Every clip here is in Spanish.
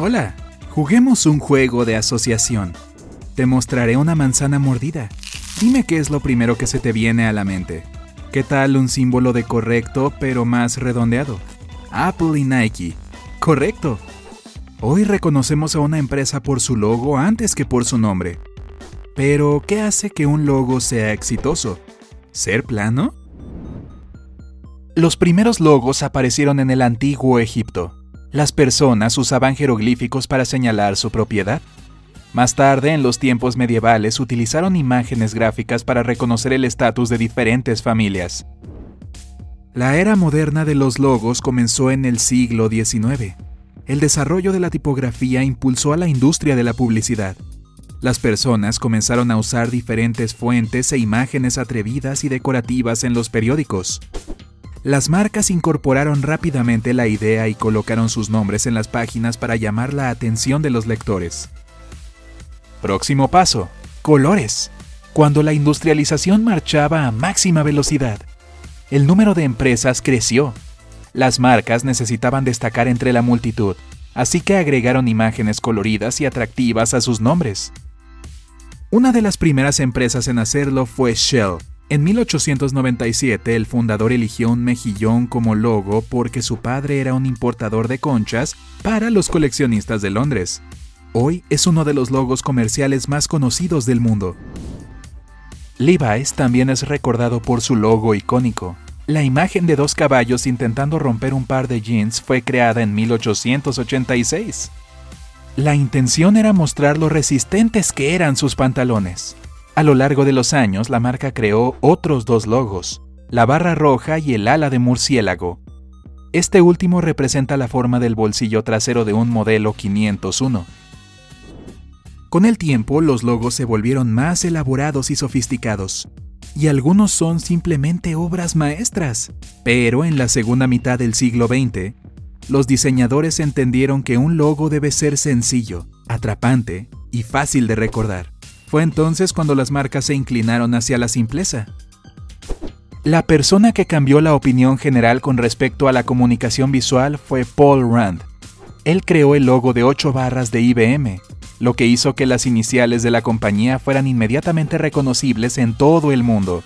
Hola, juguemos un juego de asociación. Te mostraré una manzana mordida. Dime qué es lo primero que se te viene a la mente. ¿Qué tal un símbolo de correcto pero más redondeado? Apple y Nike. Correcto. Hoy reconocemos a una empresa por su logo antes que por su nombre. Pero, ¿qué hace que un logo sea exitoso? ¿Ser plano? Los primeros logos aparecieron en el antiguo Egipto. Las personas usaban jeroglíficos para señalar su propiedad. Más tarde, en los tiempos medievales, utilizaron imágenes gráficas para reconocer el estatus de diferentes familias. La era moderna de los logos comenzó en el siglo XIX. El desarrollo de la tipografía impulsó a la industria de la publicidad. Las personas comenzaron a usar diferentes fuentes e imágenes atrevidas y decorativas en los periódicos. Las marcas incorporaron rápidamente la idea y colocaron sus nombres en las páginas para llamar la atención de los lectores. Próximo paso, colores. Cuando la industrialización marchaba a máxima velocidad, el número de empresas creció. Las marcas necesitaban destacar entre la multitud, así que agregaron imágenes coloridas y atractivas a sus nombres. Una de las primeras empresas en hacerlo fue Shell, en 1897 el fundador eligió un mejillón como logo porque su padre era un importador de conchas para los coleccionistas de Londres. Hoy es uno de los logos comerciales más conocidos del mundo. Levi's también es recordado por su logo icónico. La imagen de dos caballos intentando romper un par de jeans fue creada en 1886. La intención era mostrar lo resistentes que eran sus pantalones. A lo largo de los años, la marca creó otros dos logos, la barra roja y el ala de murciélago. Este último representa la forma del bolsillo trasero de un modelo 501. Con el tiempo, los logos se volvieron más elaborados y sofisticados, y algunos son simplemente obras maestras. Pero en la segunda mitad del siglo XX, los diseñadores entendieron que un logo debe ser sencillo, atrapante y fácil de recordar. Fue entonces cuando las marcas se inclinaron hacia la simpleza. La persona que cambió la opinión general con respecto a la comunicación visual fue Paul Rand. Él creó el logo de 8 barras de IBM, lo que hizo que las iniciales de la compañía fueran inmediatamente reconocibles en todo el mundo.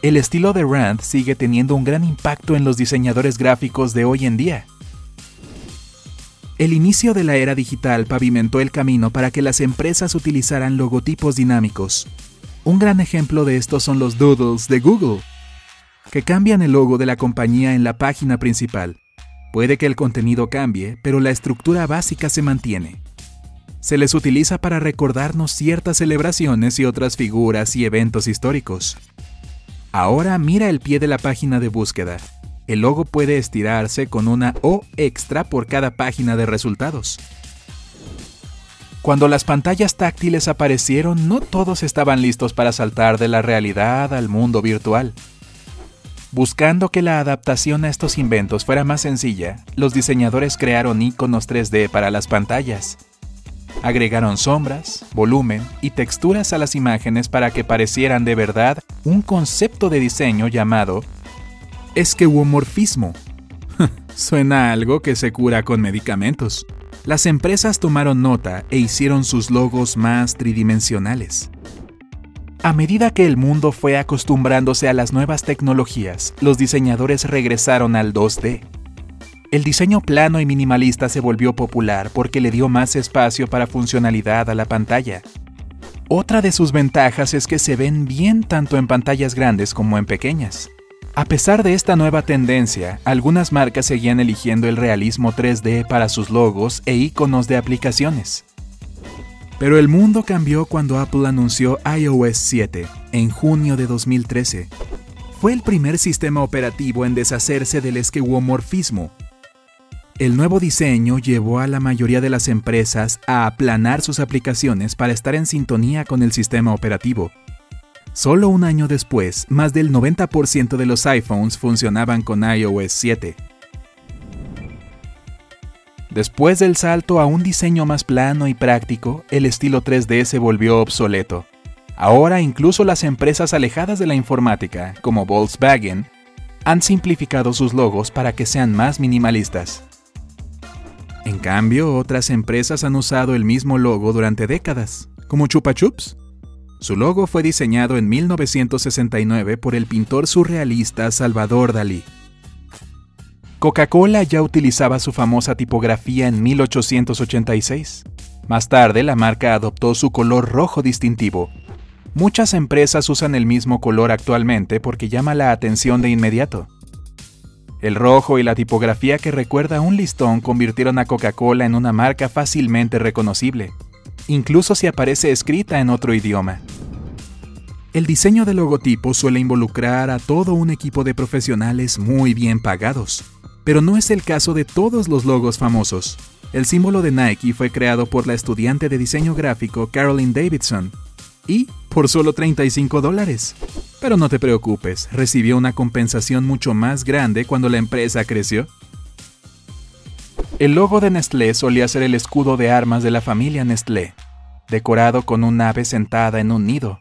El estilo de Rand sigue teniendo un gran impacto en los diseñadores gráficos de hoy en día. El inicio de la era digital pavimentó el camino para que las empresas utilizaran logotipos dinámicos. Un gran ejemplo de esto son los doodles de Google, que cambian el logo de la compañía en la página principal. Puede que el contenido cambie, pero la estructura básica se mantiene. Se les utiliza para recordarnos ciertas celebraciones y otras figuras y eventos históricos. Ahora mira el pie de la página de búsqueda el logo puede estirarse con una O extra por cada página de resultados. Cuando las pantallas táctiles aparecieron, no todos estaban listos para saltar de la realidad al mundo virtual. Buscando que la adaptación a estos inventos fuera más sencilla, los diseñadores crearon iconos 3D para las pantallas. Agregaron sombras, volumen y texturas a las imágenes para que parecieran de verdad un concepto de diseño llamado es que morfismo. Suena algo que se cura con medicamentos. Las empresas tomaron nota e hicieron sus logos más tridimensionales. A medida que el mundo fue acostumbrándose a las nuevas tecnologías, los diseñadores regresaron al 2D. El diseño plano y minimalista se volvió popular porque le dio más espacio para funcionalidad a la pantalla. Otra de sus ventajas es que se ven bien tanto en pantallas grandes como en pequeñas. A pesar de esta nueva tendencia, algunas marcas seguían eligiendo el realismo 3D para sus logos e iconos de aplicaciones. Pero el mundo cambió cuando Apple anunció iOS 7 en junio de 2013. Fue el primer sistema operativo en deshacerse del esqueuomorfismo. El nuevo diseño llevó a la mayoría de las empresas a aplanar sus aplicaciones para estar en sintonía con el sistema operativo Solo un año después, más del 90% de los iPhones funcionaban con iOS 7. Después del salto a un diseño más plano y práctico, el estilo 3D se volvió obsoleto. Ahora incluso las empresas alejadas de la informática, como Volkswagen, han simplificado sus logos para que sean más minimalistas. En cambio, otras empresas han usado el mismo logo durante décadas, como Chupa Chups. Su logo fue diseñado en 1969 por el pintor surrealista Salvador Dalí. Coca-Cola ya utilizaba su famosa tipografía en 1886. Más tarde, la marca adoptó su color rojo distintivo. Muchas empresas usan el mismo color actualmente porque llama la atención de inmediato. El rojo y la tipografía que recuerda un listón convirtieron a Coca-Cola en una marca fácilmente reconocible, incluso si aparece escrita en otro idioma. El diseño del logotipo suele involucrar a todo un equipo de profesionales muy bien pagados, pero no es el caso de todos los logos famosos. El símbolo de Nike fue creado por la estudiante de diseño gráfico Carolyn Davidson, y por solo 35 dólares. Pero no te preocupes, recibió una compensación mucho más grande cuando la empresa creció. El logo de Nestlé solía ser el escudo de armas de la familia Nestlé, decorado con un ave sentada en un nido.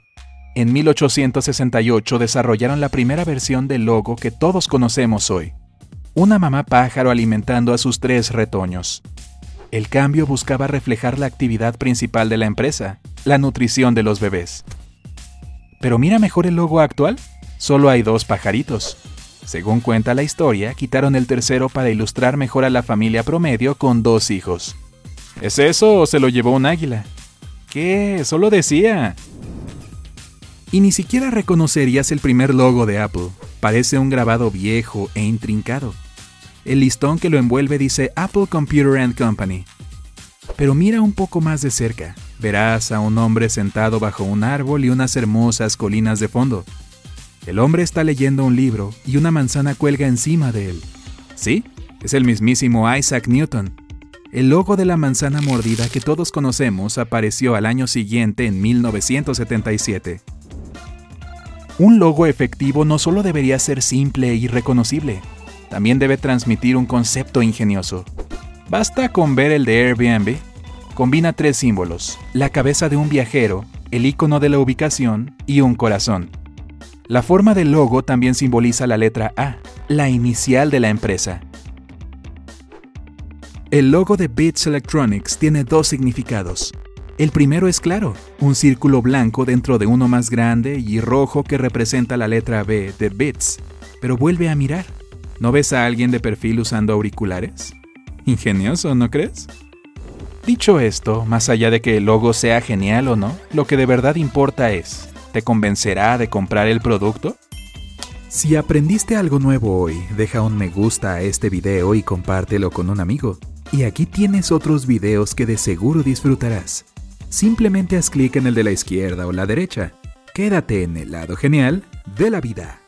En 1868 desarrollaron la primera versión del logo que todos conocemos hoy. Una mamá pájaro alimentando a sus tres retoños. El cambio buscaba reflejar la actividad principal de la empresa, la nutrición de los bebés. Pero mira mejor el logo actual. Solo hay dos pajaritos. Según cuenta la historia, quitaron el tercero para ilustrar mejor a la familia promedio con dos hijos. ¿Es eso o se lo llevó un águila? ¿Qué? Solo decía. Y ni siquiera reconocerías el primer logo de Apple. Parece un grabado viejo e intrincado. El listón que lo envuelve dice Apple Computer and Company. Pero mira un poco más de cerca. Verás a un hombre sentado bajo un árbol y unas hermosas colinas de fondo. El hombre está leyendo un libro y una manzana cuelga encima de él. Sí, es el mismísimo Isaac Newton. El logo de la manzana mordida que todos conocemos apareció al año siguiente en 1977. Un logo efectivo no solo debería ser simple y reconocible, también debe transmitir un concepto ingenioso. Basta con ver el de Airbnb combina tres símbolos, la cabeza de un viajero, el icono de la ubicación y un corazón. La forma del logo también simboliza la letra A, la inicial de la empresa. El logo de Bits Electronics tiene dos significados. El primero es claro, un círculo blanco dentro de uno más grande y rojo que representa la letra B de Bits. Pero vuelve a mirar. ¿No ves a alguien de perfil usando auriculares? Ingenioso, ¿no crees? Dicho esto, más allá de que el logo sea genial o no, lo que de verdad importa es, ¿te convencerá de comprar el producto? Si aprendiste algo nuevo hoy, deja un me gusta a este video y compártelo con un amigo. Y aquí tienes otros videos que de seguro disfrutarás. Simplemente haz clic en el de la izquierda o la derecha. Quédate en el lado genial de la vida.